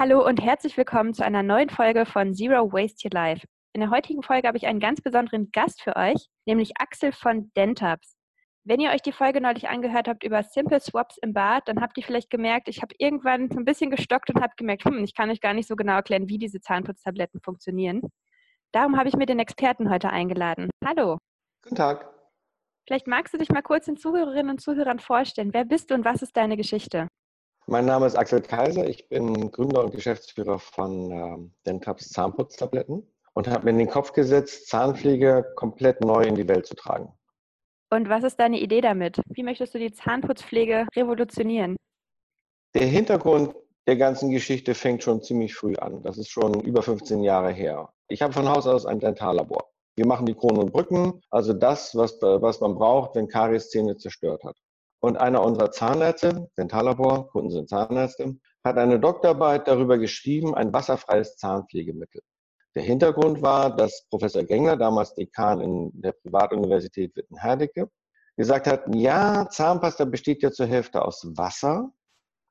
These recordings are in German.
Hallo und herzlich willkommen zu einer neuen Folge von Zero Waste Your Life. In der heutigen Folge habe ich einen ganz besonderen Gast für euch, nämlich Axel von Dentabs. Wenn ihr euch die Folge neulich angehört habt über Simple Swaps im Bad, dann habt ihr vielleicht gemerkt, ich habe irgendwann so ein bisschen gestockt und habe gemerkt, hm, ich kann euch gar nicht so genau erklären, wie diese Zahnputztabletten funktionieren. Darum habe ich mir den Experten heute eingeladen. Hallo. Guten Tag. Vielleicht magst du dich mal kurz den Zuhörerinnen und Zuhörern vorstellen. Wer bist du und was ist deine Geschichte? Mein Name ist Axel Kaiser. Ich bin Gründer und Geschäftsführer von äh, Dentabs Zahnputztabletten und habe mir in den Kopf gesetzt, Zahnpflege komplett neu in die Welt zu tragen. Und was ist deine Idee damit? Wie möchtest du die Zahnputzpflege revolutionieren? Der Hintergrund der ganzen Geschichte fängt schon ziemlich früh an. Das ist schon über 15 Jahre her. Ich habe von Haus aus ein Dentallabor. Wir machen die Kronen und Brücken, also das, was, was man braucht, wenn Karies Zähne zerstört hat. Und einer unserer Zahnärzte, Dentallabor, Kunden sind Zahnärzte, hat eine Doktorarbeit darüber geschrieben, ein wasserfreies Zahnpflegemittel. Der Hintergrund war, dass Professor Gengler, damals Dekan in der Privatuniversität Witten-Herdecke, gesagt hat, ja, Zahnpasta besteht ja zur Hälfte aus Wasser.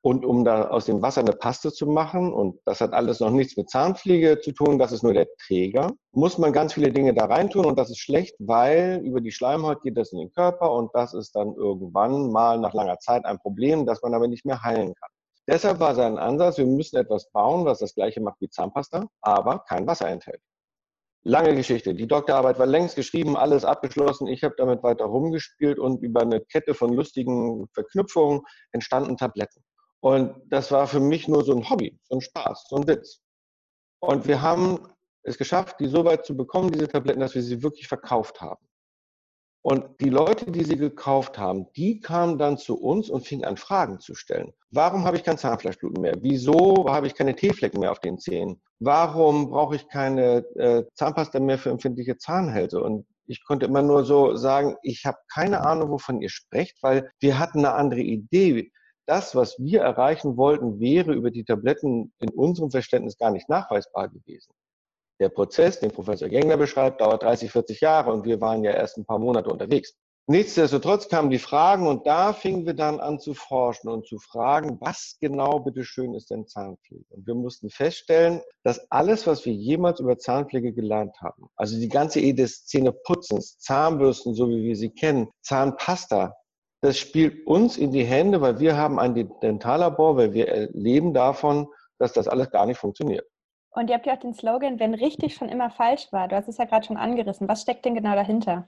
Und um da aus dem Wasser eine Paste zu machen, und das hat alles noch nichts mit Zahnpflege zu tun, das ist nur der Träger, muss man ganz viele Dinge da reintun und das ist schlecht, weil über die Schleimhaut geht das in den Körper und das ist dann irgendwann mal nach langer Zeit ein Problem, das man aber nicht mehr heilen kann. Deshalb war sein Ansatz, wir müssen etwas bauen, was das gleiche macht wie Zahnpasta, aber kein Wasser enthält. Lange Geschichte. Die Doktorarbeit war längst geschrieben, alles abgeschlossen. Ich habe damit weiter rumgespielt und über eine Kette von lustigen Verknüpfungen entstanden Tabletten. Und das war für mich nur so ein Hobby, so ein Spaß, so ein Witz. Und wir haben es geschafft, die so weit zu bekommen, diese Tabletten, dass wir sie wirklich verkauft haben. Und die Leute, die sie gekauft haben, die kamen dann zu uns und fingen an, Fragen zu stellen. Warum habe ich kein Zahnfleischbluten mehr? Wieso habe ich keine Teeflecken mehr auf den Zähnen? Warum brauche ich keine äh, Zahnpasta mehr für empfindliche Zahnhälse? Und ich konnte immer nur so sagen, ich habe keine Ahnung, wovon ihr sprecht, weil wir hatten eine andere Idee. Das, was wir erreichen wollten, wäre über die Tabletten in unserem Verständnis gar nicht nachweisbar gewesen. Der Prozess, den Professor Gengler beschreibt, dauert 30, 40 Jahre und wir waren ja erst ein paar Monate unterwegs. Nichtsdestotrotz kamen die Fragen und da fingen wir dann an zu forschen und zu fragen, was genau bitteschön ist denn Zahnpflege? Und wir mussten feststellen, dass alles, was wir jemals über Zahnpflege gelernt haben, also die ganze Idee des Zähneputzens, Zahnbürsten, so wie wir sie kennen, Zahnpasta, das spielt uns in die Hände, weil wir haben ein Dentallabor, weil wir erleben davon, dass das alles gar nicht funktioniert. Und ihr habt ja auch den Slogan, wenn richtig schon immer falsch war. Du hast es ja gerade schon angerissen. Was steckt denn genau dahinter?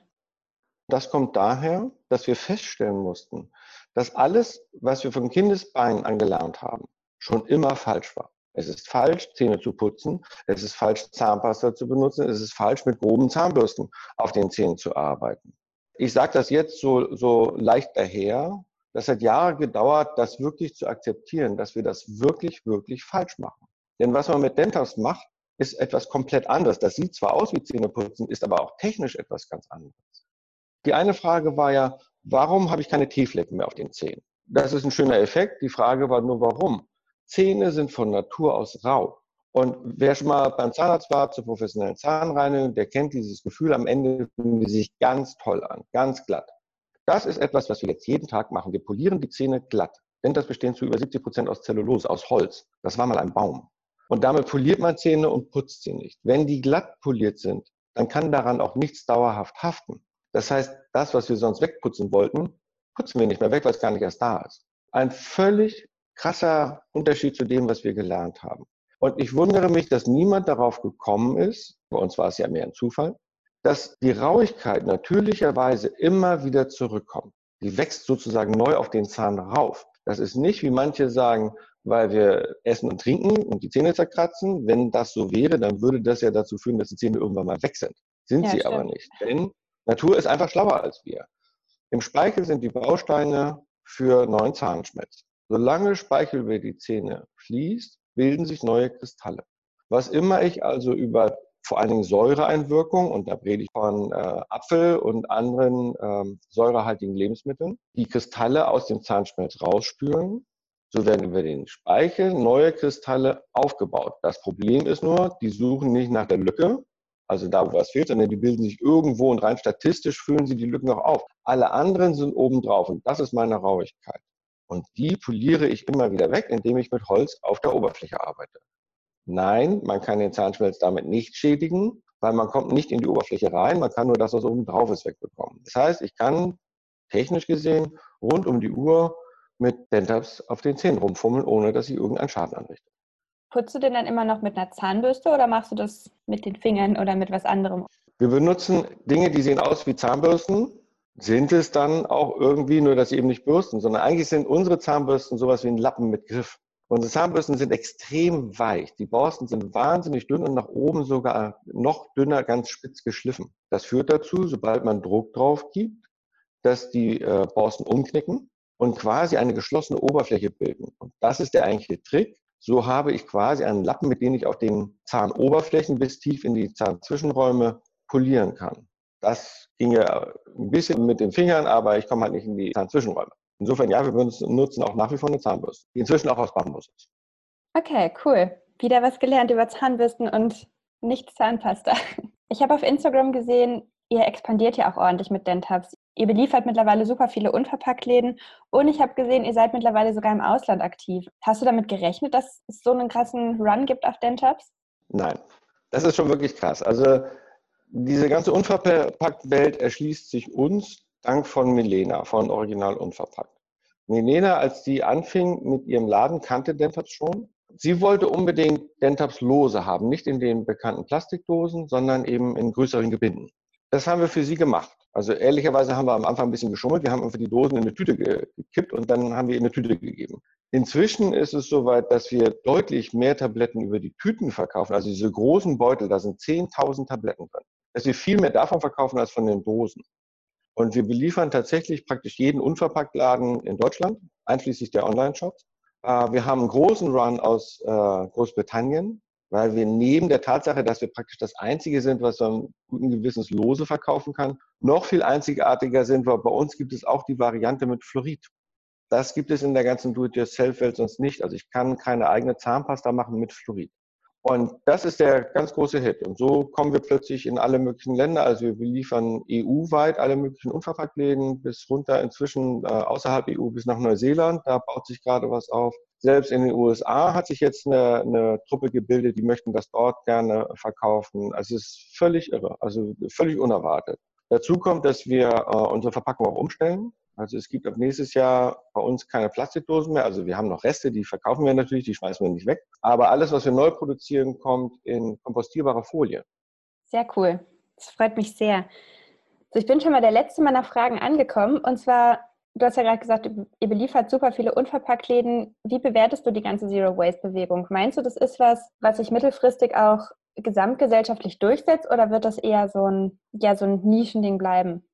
Das kommt daher, dass wir feststellen mussten, dass alles, was wir vom Kindesbein angelernt haben, schon immer falsch war. Es ist falsch, Zähne zu putzen. Es ist falsch, Zahnpasta zu benutzen. Es ist falsch, mit groben Zahnbürsten auf den Zähnen zu arbeiten. Ich sage das jetzt so, so leicht daher. Das hat Jahre gedauert, das wirklich zu akzeptieren, dass wir das wirklich, wirklich falsch machen. Denn was man mit Dentas macht, ist etwas komplett anderes. Das sieht zwar aus wie Zähneputzen, ist aber auch technisch etwas ganz anderes. Die eine Frage war ja, warum habe ich keine T-Flecken mehr auf den Zähnen? Das ist ein schöner Effekt. Die Frage war nur, warum? Zähne sind von Natur aus rau. Und wer schon mal beim Zahnarzt war zur professionellen Zahnreinigung, der kennt dieses Gefühl, am Ende fühlen die sich ganz toll an, ganz glatt. Das ist etwas, was wir jetzt jeden Tag machen. Wir polieren die Zähne glatt. Denn das besteht zu über 70 Prozent aus Zellulose, aus Holz. Das war mal ein Baum. Und damit poliert man Zähne und putzt sie nicht. Wenn die glatt poliert sind, dann kann daran auch nichts dauerhaft haften. Das heißt, das, was wir sonst wegputzen wollten, putzen wir nicht mehr weg, weil es gar nicht erst da ist. Ein völlig krasser Unterschied zu dem, was wir gelernt haben. Und ich wundere mich, dass niemand darauf gekommen ist, bei uns war es ja mehr ein Zufall, dass die Rauigkeit natürlicherweise immer wieder zurückkommt. Die wächst sozusagen neu auf den Zahn rauf. Das ist nicht, wie manche sagen, weil wir essen und trinken und die Zähne zerkratzen. Wenn das so wäre, dann würde das ja dazu führen, dass die Zähne irgendwann mal weg sind. Sind ja, sie stimmt. aber nicht. Denn Natur ist einfach schlauer als wir. Im Speichel sind die Bausteine für neuen Zahnschmelz. Solange Speichel über die Zähne fließt, bilden sich neue Kristalle. Was immer ich also über vor allen Dingen Säureeinwirkung, und da rede ich von äh, Apfel und anderen ähm, säurehaltigen Lebensmitteln, die Kristalle aus dem Zahnschmelz rausspülen, so werden über den Speichel neue Kristalle aufgebaut. Das Problem ist nur, die suchen nicht nach der Lücke, also da, wo was fehlt, sondern die bilden sich irgendwo und rein statistisch füllen sie die Lücken noch auf. Alle anderen sind oben drauf und das ist meine Rauigkeit. Und die poliere ich immer wieder weg, indem ich mit Holz auf der Oberfläche arbeite. Nein, man kann den Zahnschmelz damit nicht schädigen, weil man kommt nicht in die Oberfläche rein, man kann nur das, was oben drauf ist, wegbekommen. Das heißt, ich kann technisch gesehen rund um die Uhr mit Dentabs auf den Zähnen rumfummeln, ohne dass ich irgendeinen Schaden anrichte. Putzt du den dann immer noch mit einer Zahnbürste oder machst du das mit den Fingern oder mit was anderem? Wir benutzen Dinge, die sehen aus wie Zahnbürsten, sind es dann auch irgendwie, nur dass sie eben nicht bürsten, sondern eigentlich sind unsere Zahnbürsten sowas wie ein Lappen mit Griff. Unsere Zahnbürsten sind extrem weich. Die Borsten sind wahnsinnig dünn und nach oben sogar noch dünner, ganz spitz geschliffen. Das führt dazu, sobald man Druck drauf gibt, dass die äh, Borsten umknicken und quasi eine geschlossene Oberfläche bilden. Und das ist der eigentliche Trick. So habe ich quasi einen Lappen, mit dem ich auf den Zahnoberflächen bis tief in die Zahnzwischenräume polieren kann. Das ginge ein bisschen mit den Fingern, aber ich komme halt nicht in die Zahnzwischenräume. Insofern, ja, wir nutzen auch nach wie vor eine Zahnbürste, die inzwischen auch aus Bambus ist. Okay, cool. Wieder was gelernt über Zahnbürsten und nicht Zahnpasta. Ich habe auf Instagram gesehen, ihr expandiert ja auch ordentlich mit Dentabs. Ihr beliefert mittlerweile super viele Unverpacktläden und ich habe gesehen, ihr seid mittlerweile sogar im Ausland aktiv. Hast du damit gerechnet, dass es so einen krassen Run gibt auf Dentabs? Nein, das ist schon wirklich krass. Also diese ganze Unverpackt-Welt erschließt sich uns dank von Milena, von Original Unverpackt. Milena, als die anfing mit ihrem Laden, kannte Dentabs schon. Sie wollte unbedingt Dentabs lose haben, nicht in den bekannten Plastikdosen, sondern eben in größeren Gebinden. Das haben wir für sie gemacht. Also ehrlicherweise haben wir am Anfang ein bisschen geschummelt. Wir haben einfach die Dosen in eine Tüte gekippt und dann haben wir in eine Tüte gegeben. Inzwischen ist es soweit, dass wir deutlich mehr Tabletten über die Tüten verkaufen. Also diese großen Beutel, da sind 10.000 Tabletten drin. Dass wir viel mehr davon verkaufen als von den Dosen. Und wir beliefern tatsächlich praktisch jeden Unverpacktladen in Deutschland, einschließlich der Online-Shops. Äh, wir haben einen großen Run aus äh, Großbritannien, weil wir neben der Tatsache, dass wir praktisch das Einzige sind, was man guten Gewissens lose verkaufen kann, noch viel einzigartiger sind, weil bei uns gibt es auch die Variante mit Fluorid. Das gibt es in der ganzen Do-it-yourself-Welt sonst nicht. Also ich kann keine eigene Zahnpasta machen mit Fluorid. Und das ist der ganz große Hit. Und so kommen wir plötzlich in alle möglichen Länder. Also wir liefern EU-weit alle möglichen Unverpacktläden bis runter inzwischen äh, außerhalb EU bis nach Neuseeland. Da baut sich gerade was auf. Selbst in den USA hat sich jetzt eine, eine Truppe gebildet, die möchten das dort gerne verkaufen. Also es ist völlig irre, also völlig unerwartet. Dazu kommt, dass wir äh, unsere Verpackung auch umstellen. Also es gibt ab nächstes Jahr bei uns keine Plastikdosen mehr. Also wir haben noch Reste, die verkaufen wir natürlich, die schmeißen wir nicht weg. Aber alles, was wir neu produzieren, kommt in kompostierbare Folie. Sehr cool. Das freut mich sehr. So, ich bin schon mal der letzte meiner Fragen angekommen. Und zwar, du hast ja gerade gesagt, ihr beliefert super viele Unverpacktläden. Wie bewertest du die ganze Zero Waste Bewegung? Meinst du, das ist was, was sich mittelfristig auch gesamtgesellschaftlich durchsetzt oder wird das eher so ein, ja, so ein Nischending bleiben?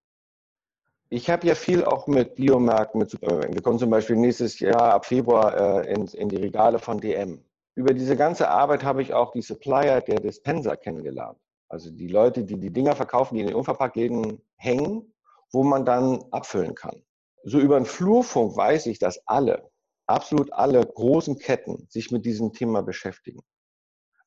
Ich habe ja viel auch mit Biomärkten, mit Supermärkten. Wir kommen zum Beispiel nächstes Jahr ab Februar äh, in, in die Regale von DM. Über diese ganze Arbeit habe ich auch die Supplier der Dispenser kennengelernt. Also die Leute, die die Dinger verkaufen, die in den Unverpacktläden hängen, wo man dann abfüllen kann. So über den Flurfunk weiß ich, dass alle, absolut alle großen Ketten sich mit diesem Thema beschäftigen.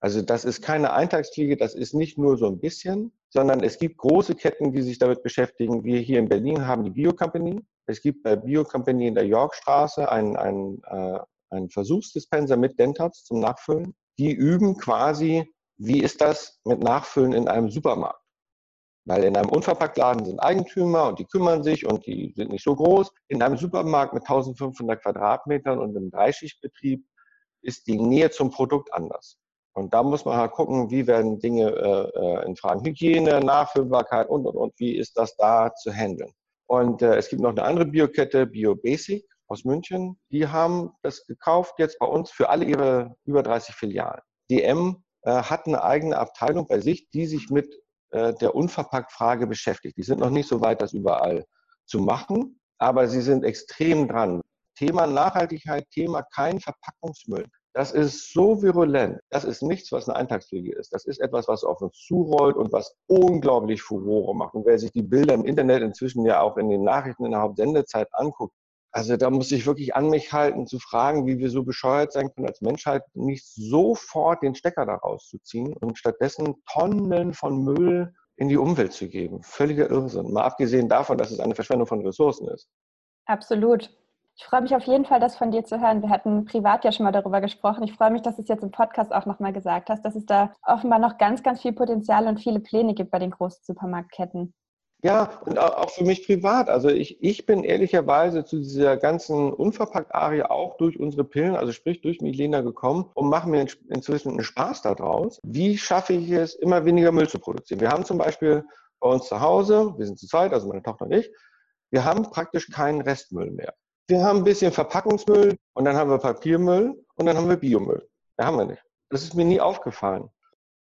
Also das ist keine Eintagsfliege, das ist nicht nur so ein bisschen, sondern es gibt große Ketten, die sich damit beschäftigen. Wir hier in Berlin haben die Bio Company. Es gibt bei Bio Company in der Yorkstraße einen, einen, äh, einen Versuchsdispenser mit Dentats zum Nachfüllen. Die üben quasi, wie ist das mit Nachfüllen in einem Supermarkt? Weil in einem Unverpacktladen sind Eigentümer und die kümmern sich und die sind nicht so groß. In einem Supermarkt mit 1500 Quadratmetern und einem Dreischichtbetrieb ist die Nähe zum Produkt anders. Und da muss man halt gucken, wie werden Dinge äh, äh, in Fragen Hygiene, Nachfüllbarkeit und, und, und, wie ist das da zu handeln. Und äh, es gibt noch eine andere Biokette, BioBasic aus München. Die haben das gekauft jetzt bei uns für alle ihre über 30 Filialen. DM äh, hat eine eigene Abteilung bei sich, die sich mit äh, der Unverpackt-Frage beschäftigt. Die sind noch nicht so weit, das überall zu machen, aber sie sind extrem dran. Thema Nachhaltigkeit, Thema kein Verpackungsmüll. Das ist so virulent. Das ist nichts, was eine Eintagsfliege ist. Das ist etwas, was auf uns zurollt und was unglaublich Furore macht. Und wer sich die Bilder im Internet inzwischen ja auch in den Nachrichten in der Hauptsendezeit anguckt, also da muss ich wirklich an mich halten, zu fragen, wie wir so bescheuert sein können als Menschheit, nicht sofort den Stecker daraus zu ziehen und stattdessen Tonnen von Müll in die Umwelt zu geben. Völliger Irrsinn. Mal abgesehen davon, dass es eine Verschwendung von Ressourcen ist. Absolut. Ich freue mich auf jeden Fall, das von dir zu hören. Wir hatten privat ja schon mal darüber gesprochen. Ich freue mich, dass du es jetzt im Podcast auch nochmal gesagt hast, dass es da offenbar noch ganz, ganz viel Potenzial und viele Pläne gibt bei den großen Supermarktketten. Ja, und auch für mich privat. Also ich, ich bin ehrlicherweise zu dieser ganzen Unverpackt-Arie auch durch unsere Pillen, also sprich durch Milena gekommen und mache mir inzwischen einen Spaß daraus. Wie schaffe ich es, immer weniger Müll zu produzieren? Wir haben zum Beispiel bei uns zu Hause, wir sind zu zweit, also meine Tochter und ich, wir haben praktisch keinen Restmüll mehr. Wir haben ein bisschen Verpackungsmüll und dann haben wir Papiermüll und dann haben wir Biomüll. Da haben wir nicht. Das ist mir nie aufgefallen.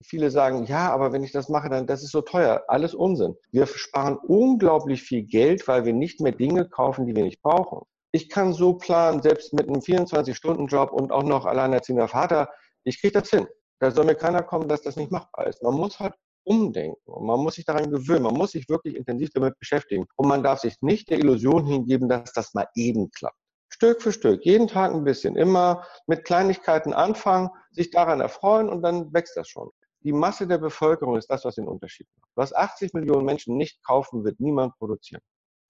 Viele sagen, ja, aber wenn ich das mache, dann das ist so teuer. Alles Unsinn. Wir sparen unglaublich viel Geld, weil wir nicht mehr Dinge kaufen, die wir nicht brauchen. Ich kann so planen, selbst mit einem 24-Stunden-Job und auch noch alleinerziehender Vater, ich kriege das hin. Da soll mir keiner kommen, dass das nicht machbar ist. Man muss halt umdenken und man muss sich daran gewöhnen. Man muss sich wirklich intensiv damit beschäftigen. Und man darf sich nicht der Illusion hingeben, dass das mal eben klappt. Stück für Stück, jeden Tag ein bisschen, immer mit Kleinigkeiten anfangen, sich daran erfreuen und dann wächst das schon. Die Masse der Bevölkerung ist das, was den Unterschied macht. Was 80 Millionen Menschen nicht kaufen, wird niemand produzieren.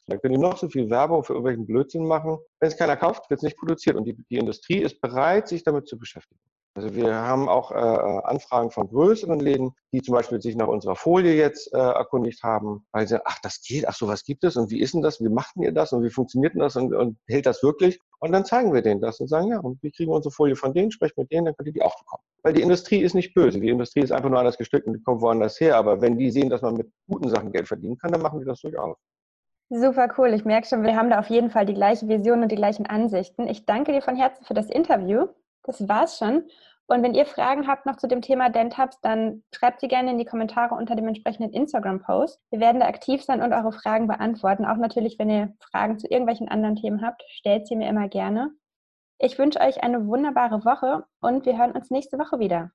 Da können die noch so viel Werbung für irgendwelchen Blödsinn machen. Wenn es keiner kauft, wird es nicht produziert. Und die, die Industrie ist bereit, sich damit zu beschäftigen. Also wir haben auch äh, äh, Anfragen von größeren Läden, die zum Beispiel sich nach unserer Folie jetzt äh, erkundigt haben, weil sie sagen, ach, das geht, ach, sowas gibt es und wie ist denn das, wie macht ihr das und wie funktioniert denn das und, und hält das wirklich? Und dann zeigen wir denen das und sagen, ja, und wir kriegen unsere Folie von denen, sprechen mit denen, dann könnt ihr die auch bekommen. Weil die Industrie ist nicht böse, die Industrie ist einfach nur anders gestrickt und die kommt woanders her, aber wenn die sehen, dass man mit guten Sachen Geld verdienen kann, dann machen die das durchaus. Super cool. Ich merke schon, wir haben da auf jeden Fall die gleiche Vision und die gleichen Ansichten. Ich danke dir von Herzen für das Interview. Das war's schon. Und wenn ihr Fragen habt noch zu dem Thema Dentabs, dann schreibt sie gerne in die Kommentare unter dem entsprechenden Instagram-Post. Wir werden da aktiv sein und eure Fragen beantworten. Auch natürlich, wenn ihr Fragen zu irgendwelchen anderen Themen habt, stellt sie mir immer gerne. Ich wünsche euch eine wunderbare Woche und wir hören uns nächste Woche wieder.